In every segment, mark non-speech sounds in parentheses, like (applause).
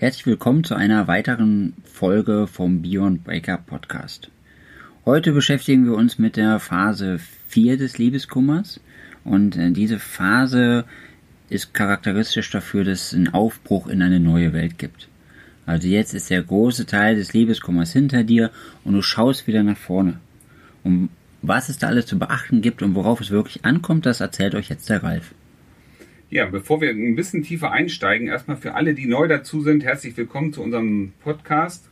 Herzlich willkommen zu einer weiteren Folge vom Beyond Breakup Podcast. Heute beschäftigen wir uns mit der Phase 4 des Liebeskummers und äh, diese Phase ist charakteristisch dafür, dass es einen Aufbruch in eine neue Welt gibt. Also jetzt ist der große Teil des Liebeskummers hinter dir und du schaust wieder nach vorne. Und was es da alles zu beachten gibt und worauf es wirklich ankommt, das erzählt euch jetzt der Ralf. Ja, bevor wir ein bisschen tiefer einsteigen, erstmal für alle, die neu dazu sind, herzlich willkommen zu unserem Podcast.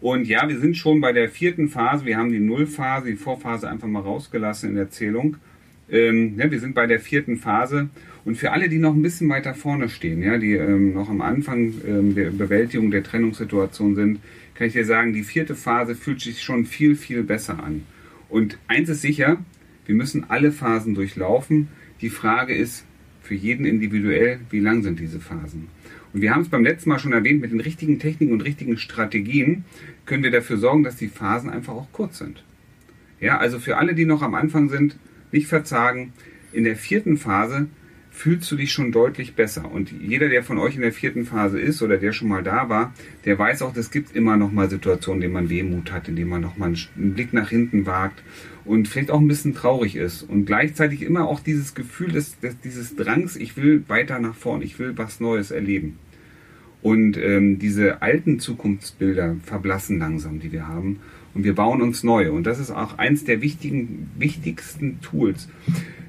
Und ja, wir sind schon bei der vierten Phase. Wir haben die Nullphase, die Vorphase einfach mal rausgelassen in der Zählung. Ähm, ja, wir sind bei der vierten Phase. Und für alle, die noch ein bisschen weiter vorne stehen, ja, die ähm, noch am Anfang ähm, der Bewältigung der Trennungssituation sind, kann ich dir sagen, die vierte Phase fühlt sich schon viel, viel besser an. Und eins ist sicher, wir müssen alle Phasen durchlaufen. Die Frage ist, für jeden individuell, wie lang sind diese Phasen. Und wir haben es beim letzten Mal schon erwähnt, mit den richtigen Techniken und richtigen Strategien können wir dafür sorgen, dass die Phasen einfach auch kurz sind. Ja, also für alle, die noch am Anfang sind, nicht verzagen. In der vierten Phase fühlst du dich schon deutlich besser. Und jeder, der von euch in der vierten Phase ist oder der schon mal da war, der weiß auch, es gibt immer noch mal Situationen, in denen man Wehmut hat, in denen man noch mal einen Blick nach hinten wagt und vielleicht auch ein bisschen traurig ist. Und gleichzeitig immer auch dieses Gefühl des, des dieses Drangs, ich will weiter nach vorn, ich will was Neues erleben. Und ähm, diese alten Zukunftsbilder verblassen langsam, die wir haben. Und wir bauen uns neue. Und das ist auch eins der wichtigen, wichtigsten Tools.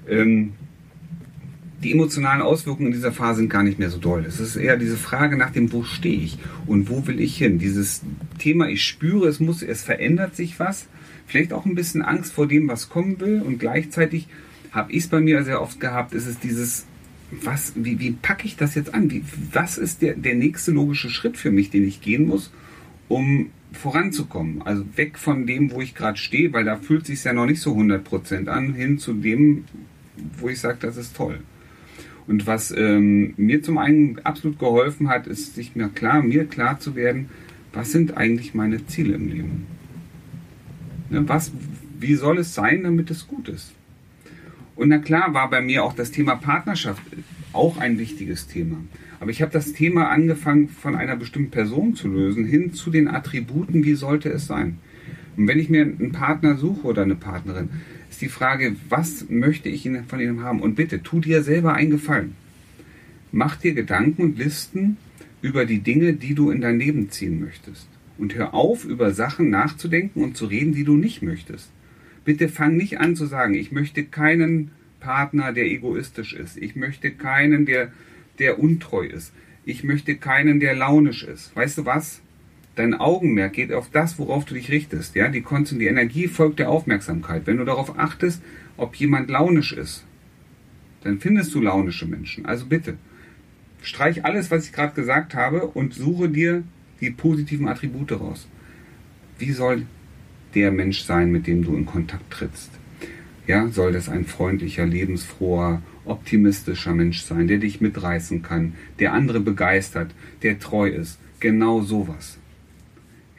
Ähm, die emotionalen Auswirkungen in dieser Phase sind gar nicht mehr so doll. Es ist eher diese Frage nach dem, wo stehe ich und wo will ich hin? Dieses Thema, ich spüre, es muss, es verändert sich was. Vielleicht auch ein bisschen Angst vor dem, was kommen will. Und gleichzeitig habe ich es bei mir sehr oft gehabt, ist es dieses, was, wie, wie packe ich das jetzt an? Wie, was ist der, der nächste logische Schritt für mich, den ich gehen muss, um voranzukommen? Also weg von dem, wo ich gerade stehe, weil da fühlt es sich ja noch nicht so 100% an, hin zu dem, wo ich sage, das ist toll. Und was ähm, mir zum einen absolut geholfen hat, ist sich mir klar, mir klar zu werden, was sind eigentlich meine Ziele im Leben? Ne, was, wie soll es sein, damit es gut ist? Und na klar war bei mir auch das Thema Partnerschaft auch ein wichtiges Thema. Aber ich habe das Thema angefangen von einer bestimmten Person zu lösen, hin zu den Attributen, wie sollte es sein? Und wenn ich mir einen Partner suche oder eine Partnerin, ist die Frage, was möchte ich von ihnen haben? Und bitte, tu dir selber einen Gefallen. Mach dir Gedanken und Listen über die Dinge, die du in dein Leben ziehen möchtest. Und hör auf, über Sachen nachzudenken und zu reden, die du nicht möchtest. Bitte fang nicht an zu sagen, ich möchte keinen Partner, der egoistisch ist. Ich möchte keinen, der, der untreu ist. Ich möchte keinen, der launisch ist. Weißt du was? Dein Augenmerk geht auf das, worauf du dich richtest. Ja, die Konzentration, die Energie folgt der Aufmerksamkeit. Wenn du darauf achtest, ob jemand launisch ist, dann findest du launische Menschen. Also bitte, streich alles, was ich gerade gesagt habe und suche dir die positiven Attribute raus. Wie soll der Mensch sein, mit dem du in Kontakt trittst? Ja, soll das ein freundlicher, lebensfroher, optimistischer Mensch sein, der dich mitreißen kann, der andere begeistert, der treu ist. Genau sowas.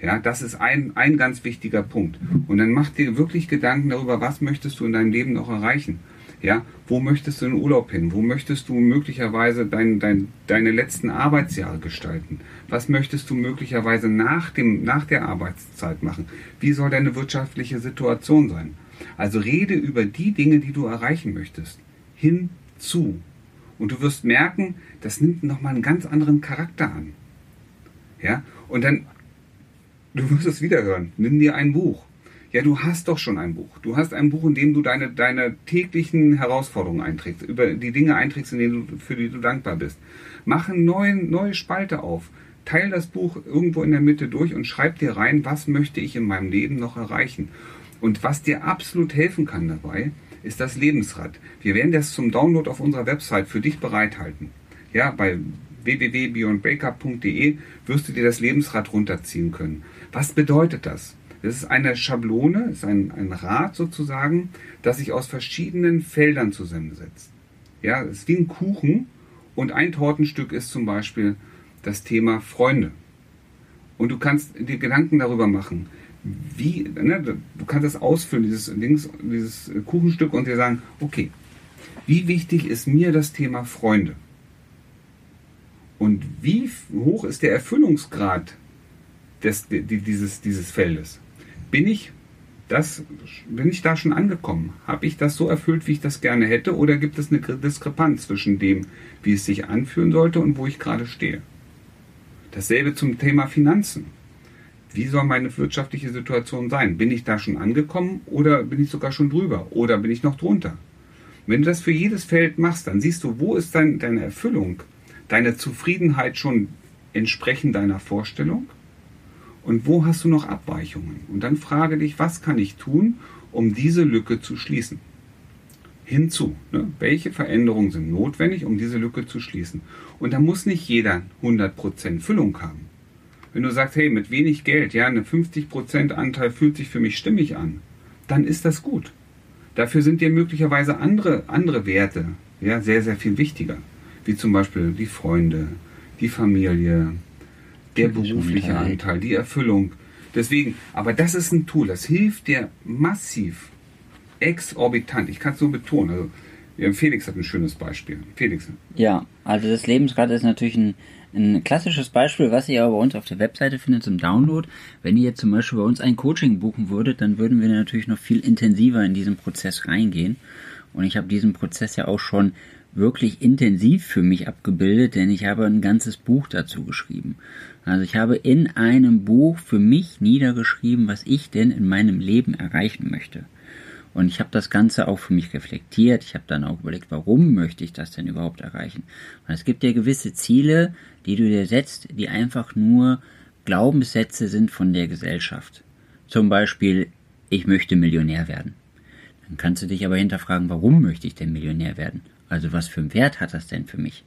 Ja, das ist ein, ein ganz wichtiger Punkt. Und dann mach dir wirklich Gedanken darüber, was möchtest du in deinem Leben noch erreichen? Ja, wo möchtest du in Urlaub hin? Wo möchtest du möglicherweise dein, dein, deine letzten Arbeitsjahre gestalten? Was möchtest du möglicherweise nach, dem, nach der Arbeitszeit machen? Wie soll deine wirtschaftliche Situation sein? Also rede über die Dinge, die du erreichen möchtest. Hinzu. Und du wirst merken, das nimmt nochmal einen ganz anderen Charakter an. Ja, und dann Du wirst es wieder hören. Nimm dir ein Buch. Ja, du hast doch schon ein Buch. Du hast ein Buch, in dem du deine, deine täglichen Herausforderungen einträgst, über die Dinge einträgst, in denen du, für die du dankbar bist. Mach eine neue, neue Spalte auf. Teil das Buch irgendwo in der Mitte durch und schreib dir rein, was möchte ich in meinem Leben noch erreichen. Und was dir absolut helfen kann dabei, ist das Lebensrad. Wir werden das zum Download auf unserer Website für dich bereithalten. Ja, bei www.beyondbreakup.de wirst du dir das Lebensrad runterziehen können. Was bedeutet das? Das ist eine Schablone, ist ein, ein Rad sozusagen, das sich aus verschiedenen Feldern zusammensetzt. Ja, es ist wie ein Kuchen und ein Tortenstück ist zum Beispiel das Thema Freunde. Und du kannst dir Gedanken darüber machen, wie, ne, du kannst das ausfüllen, dieses, Dings, dieses Kuchenstück und dir sagen, okay, wie wichtig ist mir das Thema Freunde? Und wie hoch ist der Erfüllungsgrad des, dieses, dieses Feldes? Bin ich, das, bin ich da schon angekommen? Habe ich das so erfüllt, wie ich das gerne hätte? Oder gibt es eine Diskrepanz zwischen dem, wie es sich anfühlen sollte und wo ich gerade stehe? Dasselbe zum Thema Finanzen. Wie soll meine wirtschaftliche Situation sein? Bin ich da schon angekommen oder bin ich sogar schon drüber oder bin ich noch drunter? Wenn du das für jedes Feld machst, dann siehst du, wo ist dein, deine Erfüllung, deine Zufriedenheit schon entsprechend deiner Vorstellung und wo hast du noch Abweichungen? Und dann frage dich, was kann ich tun, um diese Lücke zu schließen? Hinzu, ne? welche Veränderungen sind notwendig, um diese Lücke zu schließen? Und da muss nicht jeder 100% Füllung haben. Wenn du sagst, hey, mit wenig Geld, ja, eine 50% Anteil fühlt sich für mich stimmig an, dann ist das gut. Dafür sind dir möglicherweise andere, andere Werte ja, sehr, sehr viel wichtiger. Wie zum Beispiel die Freunde, die Familie, der berufliche Anteil, die Erfüllung. Deswegen, aber das ist ein Tool, das hilft dir massiv, exorbitant. Ich kann es so betonen. Also, Felix hat ein schönes Beispiel. Felix. Ja, also das Lebensrad ist natürlich ein ein klassisches Beispiel, was ihr aber bei uns auf der Webseite findet zum Download. Wenn ihr jetzt zum Beispiel bei uns ein Coaching buchen würdet, dann würden wir natürlich noch viel intensiver in diesen Prozess reingehen. Und ich habe diesen Prozess ja auch schon wirklich intensiv für mich abgebildet, denn ich habe ein ganzes Buch dazu geschrieben. Also ich habe in einem Buch für mich niedergeschrieben, was ich denn in meinem Leben erreichen möchte. Und ich habe das Ganze auch für mich reflektiert. Ich habe dann auch überlegt, warum möchte ich das denn überhaupt erreichen? Und es gibt ja gewisse Ziele, die du dir setzt, die einfach nur Glaubenssätze sind von der Gesellschaft. Zum Beispiel, ich möchte Millionär werden. Dann kannst du dich aber hinterfragen, warum möchte ich denn Millionär werden? Also was für einen Wert hat das denn für mich?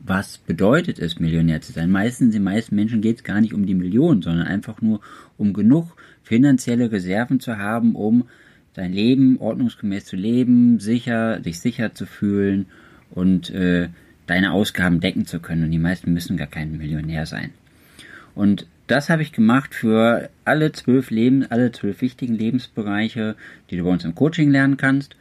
Was bedeutet es, Millionär zu sein? Meistens, den meisten Menschen geht es gar nicht um die Millionen, sondern einfach nur um genug finanzielle Reserven zu haben, um dein Leben ordnungsgemäß zu leben, sicher, dich sicher zu fühlen und äh, deine Ausgaben decken zu können. Und die meisten müssen gar kein Millionär sein. Und das habe ich gemacht für alle zwölf Leben, alle zwölf wichtigen Lebensbereiche, die du bei uns im Coaching lernen kannst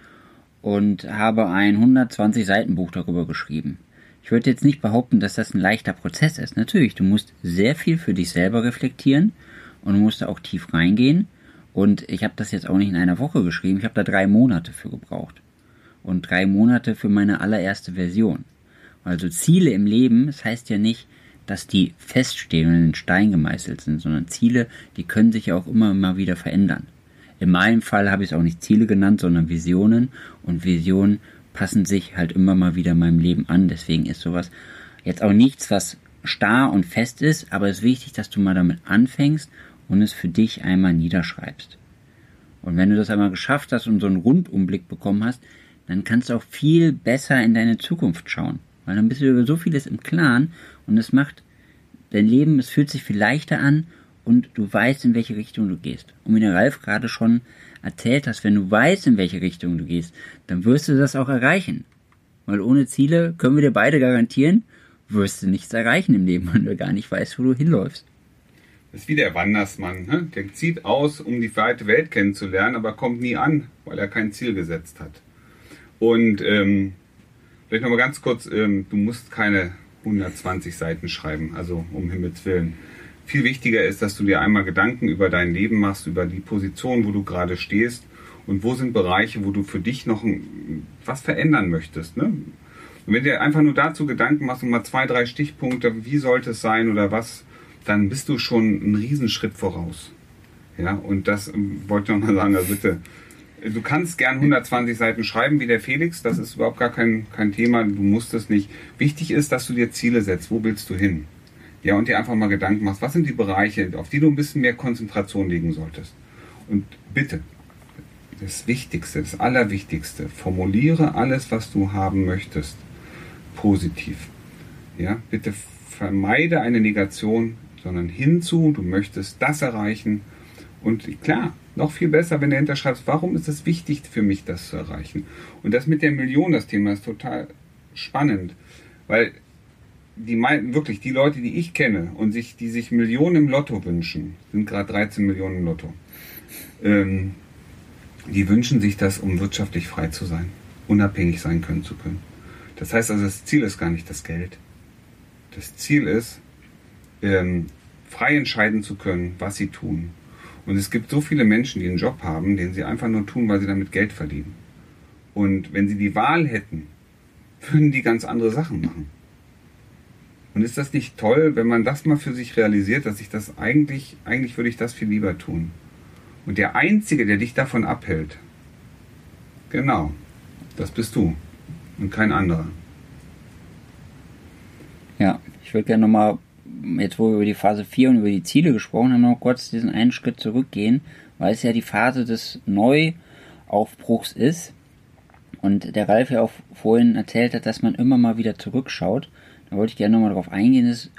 und habe ein 120 Seiten Buch darüber geschrieben. Ich würde jetzt nicht behaupten, dass das ein leichter Prozess ist. Natürlich, du musst sehr viel für dich selber reflektieren und musst da auch tief reingehen. Und ich habe das jetzt auch nicht in einer Woche geschrieben, ich habe da drei Monate für gebraucht. Und drei Monate für meine allererste Version. Also Ziele im Leben, das heißt ja nicht, dass die feststehen und in den Stein gemeißelt sind, sondern Ziele, die können sich ja auch immer mal wieder verändern. In meinem Fall habe ich es auch nicht Ziele genannt, sondern Visionen. Und Visionen passen sich halt immer mal wieder meinem Leben an. Deswegen ist sowas jetzt auch nichts, was starr und fest ist, aber es ist wichtig, dass du mal damit anfängst und es für dich einmal niederschreibst. Und wenn du das einmal geschafft hast und so einen Rundumblick bekommen hast, dann kannst du auch viel besser in deine Zukunft schauen. Weil dann bist du über so vieles im Klaren und es macht dein Leben, es fühlt sich viel leichter an und du weißt, in welche Richtung du gehst. Und wie der Ralf gerade schon erzählt hast, wenn du weißt, in welche Richtung du gehst, dann wirst du das auch erreichen. Weil ohne Ziele können wir dir beide garantieren, wirst du nichts erreichen im Leben, (laughs) wenn du gar nicht weißt, wo du hinläufst. Das ist wie der Wandersmann. Ne? Der zieht aus, um die weite Welt kennenzulernen, aber kommt nie an, weil er kein Ziel gesetzt hat. Und ähm, vielleicht nochmal ganz kurz, ähm, du musst keine 120 Seiten schreiben, also um Himmels Willen. Viel wichtiger ist, dass du dir einmal Gedanken über dein Leben machst, über die Position, wo du gerade stehst und wo sind Bereiche, wo du für dich noch was verändern möchtest. Ne? Und wenn du dir einfach nur dazu Gedanken machst und mal zwei, drei Stichpunkte, wie sollte es sein oder was dann bist du schon einen Riesenschritt voraus. Ja, und das ähm, wollte ich nochmal sagen, also bitte. Du kannst gern 120 Seiten schreiben wie der Felix, das ist überhaupt gar kein, kein Thema, du musst es nicht. Wichtig ist, dass du dir Ziele setzt, wo willst du hin? Ja, und dir einfach mal Gedanken machst, was sind die Bereiche, auf die du ein bisschen mehr Konzentration legen solltest. Und bitte, das Wichtigste, das Allerwichtigste, formuliere alles, was du haben möchtest, positiv. Ja, bitte vermeide eine Negation, sondern hinzu, du möchtest das erreichen. Und klar, noch viel besser, wenn du hinterschreibst, warum ist es wichtig für mich, das zu erreichen? Und das mit der Million, das Thema ist total spannend, weil die wirklich die Leute, die ich kenne und sich, die sich Millionen im Lotto wünschen, sind gerade 13 Millionen im Lotto. Ähm, die wünschen sich das, um wirtschaftlich frei zu sein, unabhängig sein können zu können. Das heißt also, das Ziel ist gar nicht das Geld. Das Ziel ist, ähm, frei entscheiden zu können, was sie tun. Und es gibt so viele Menschen, die einen Job haben, den sie einfach nur tun, weil sie damit Geld verdienen. Und wenn sie die Wahl hätten, würden die ganz andere Sachen machen. Und ist das nicht toll, wenn man das mal für sich realisiert, dass ich das eigentlich, eigentlich würde ich das viel lieber tun. Und der Einzige, der dich davon abhält, genau, das bist du und kein anderer. Ja, ich würde gerne nochmal, jetzt wo wir über die Phase 4 und über die Ziele gesprochen haben, noch kurz diesen einen Schritt zurückgehen, weil es ja die Phase des Neuaufbruchs ist. Und der Ralf ja auch vorhin erzählt hat, dass man immer mal wieder zurückschaut. Da wollte ich gerne nochmal darauf eingehen, ist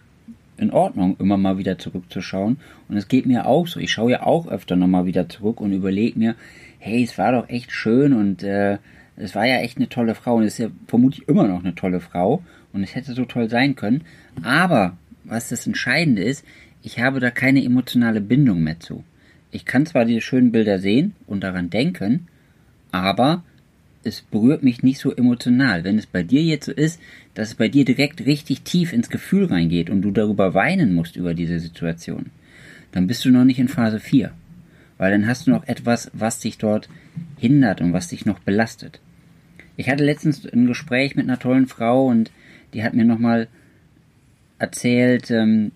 in Ordnung, immer mal wieder zurückzuschauen. Und es geht mir auch so. Ich schaue ja auch öfter nochmal wieder zurück und überlege mir, hey, es war doch echt schön und äh, es war ja echt eine tolle Frau und es ist ja vermutlich immer noch eine tolle Frau und es hätte so toll sein können. Aber was das Entscheidende ist, ich habe da keine emotionale Bindung mehr zu. Ich kann zwar diese schönen Bilder sehen und daran denken, aber es berührt mich nicht so emotional. Wenn es bei dir jetzt so ist, dass es bei dir direkt richtig tief ins Gefühl reingeht und du darüber weinen musst über diese Situation, dann bist du noch nicht in Phase 4. Weil dann hast du noch etwas, was dich dort hindert und was dich noch belastet. Ich hatte letztens ein Gespräch mit einer tollen Frau und die hat mir nochmal erzählt, ähm,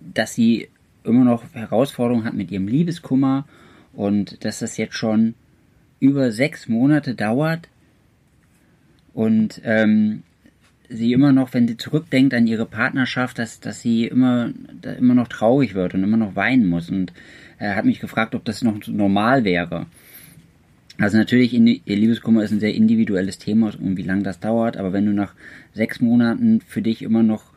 dass sie immer noch Herausforderungen hat mit ihrem Liebeskummer und dass das jetzt schon über sechs Monate dauert und ähm, sie immer noch, wenn sie zurückdenkt an ihre Partnerschaft, dass, dass sie immer, da immer noch traurig wird und immer noch weinen muss. Und er hat mich gefragt, ob das noch normal wäre. Also natürlich, ihr Liebeskummer ist ein sehr individuelles Thema und wie lange das dauert, aber wenn du nach sechs Monaten für dich immer noch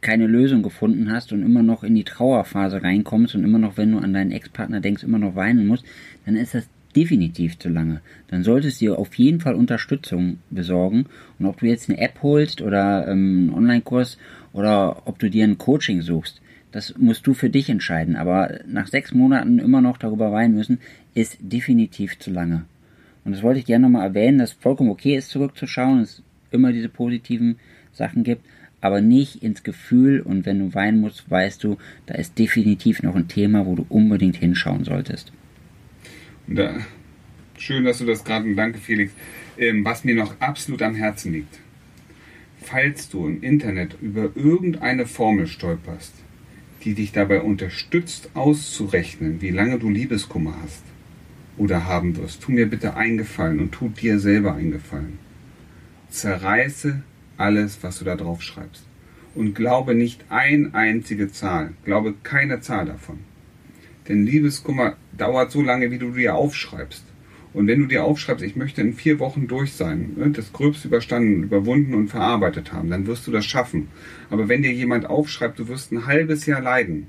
keine Lösung gefunden hast und immer noch in die Trauerphase reinkommst und immer noch, wenn du an deinen Ex-Partner denkst, immer noch weinen musst, dann ist das definitiv zu lange. Dann solltest du dir auf jeden Fall Unterstützung besorgen. Und ob du jetzt eine App holst oder ähm, einen Online-Kurs oder ob du dir ein Coaching suchst, das musst du für dich entscheiden. Aber nach sechs Monaten immer noch darüber weinen müssen, ist definitiv zu lange. Und das wollte ich gerne nochmal erwähnen, dass es vollkommen okay ist, zurückzuschauen, es immer diese positiven Sachen gibt, aber nicht ins Gefühl und wenn du weinen musst, weißt du, da ist definitiv noch ein Thema, wo du unbedingt hinschauen solltest. Da, schön, dass du das gerade, danke Felix, ähm, was mir noch absolut am Herzen liegt. Falls du im Internet über irgendeine Formel stolperst, die dich dabei unterstützt auszurechnen, wie lange du Liebeskummer hast oder haben wirst, tu mir bitte eingefallen und tu dir selber eingefallen. Zerreiße alles, was du da drauf schreibst. Und glaube nicht ein einzige Zahl. Glaube keine Zahl davon. Denn Liebeskummer dauert so lange, wie du dir aufschreibst. Und wenn du dir aufschreibst, ich möchte in vier Wochen durch sein, ne, das Gröbste überstanden, überwunden und verarbeitet haben, dann wirst du das schaffen. Aber wenn dir jemand aufschreibt, du wirst ein halbes Jahr leiden,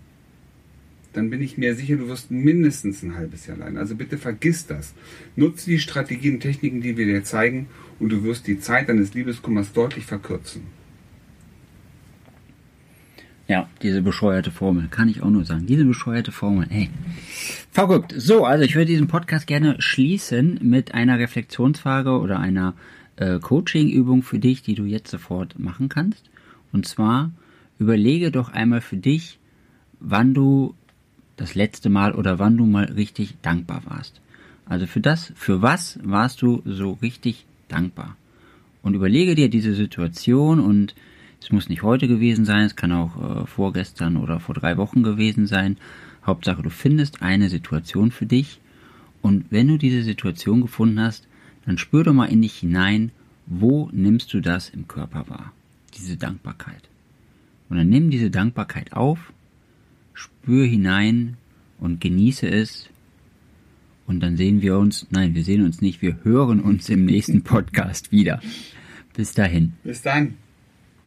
dann bin ich mir sicher, du wirst mindestens ein halbes Jahr leiden. Also bitte vergiss das. Nutze die Strategien und Techniken, die wir dir zeigen, und du wirst die Zeit deines Liebeskummers deutlich verkürzen. Ja, diese bescheuerte Formel, kann ich auch nur sagen. Diese bescheuerte Formel, ey. Verrückt. So, also ich würde diesen Podcast gerne schließen mit einer Reflexionsfrage oder einer äh, Coaching-Übung für dich, die du jetzt sofort machen kannst. Und zwar überlege doch einmal für dich, wann du das letzte Mal oder wann du mal richtig dankbar warst. Also für das, für was warst du so richtig dankbar? Und überlege dir diese Situation und es muss nicht heute gewesen sein, es kann auch äh, vorgestern oder vor drei Wochen gewesen sein. Hauptsache, du findest eine Situation für dich. Und wenn du diese Situation gefunden hast, dann spür doch mal in dich hinein, wo nimmst du das im Körper wahr? Diese Dankbarkeit. Und dann nimm diese Dankbarkeit auf, spür hinein und genieße es. Und dann sehen wir uns, nein, wir sehen uns nicht, wir hören uns im nächsten Podcast wieder. Bis dahin. Bis dann.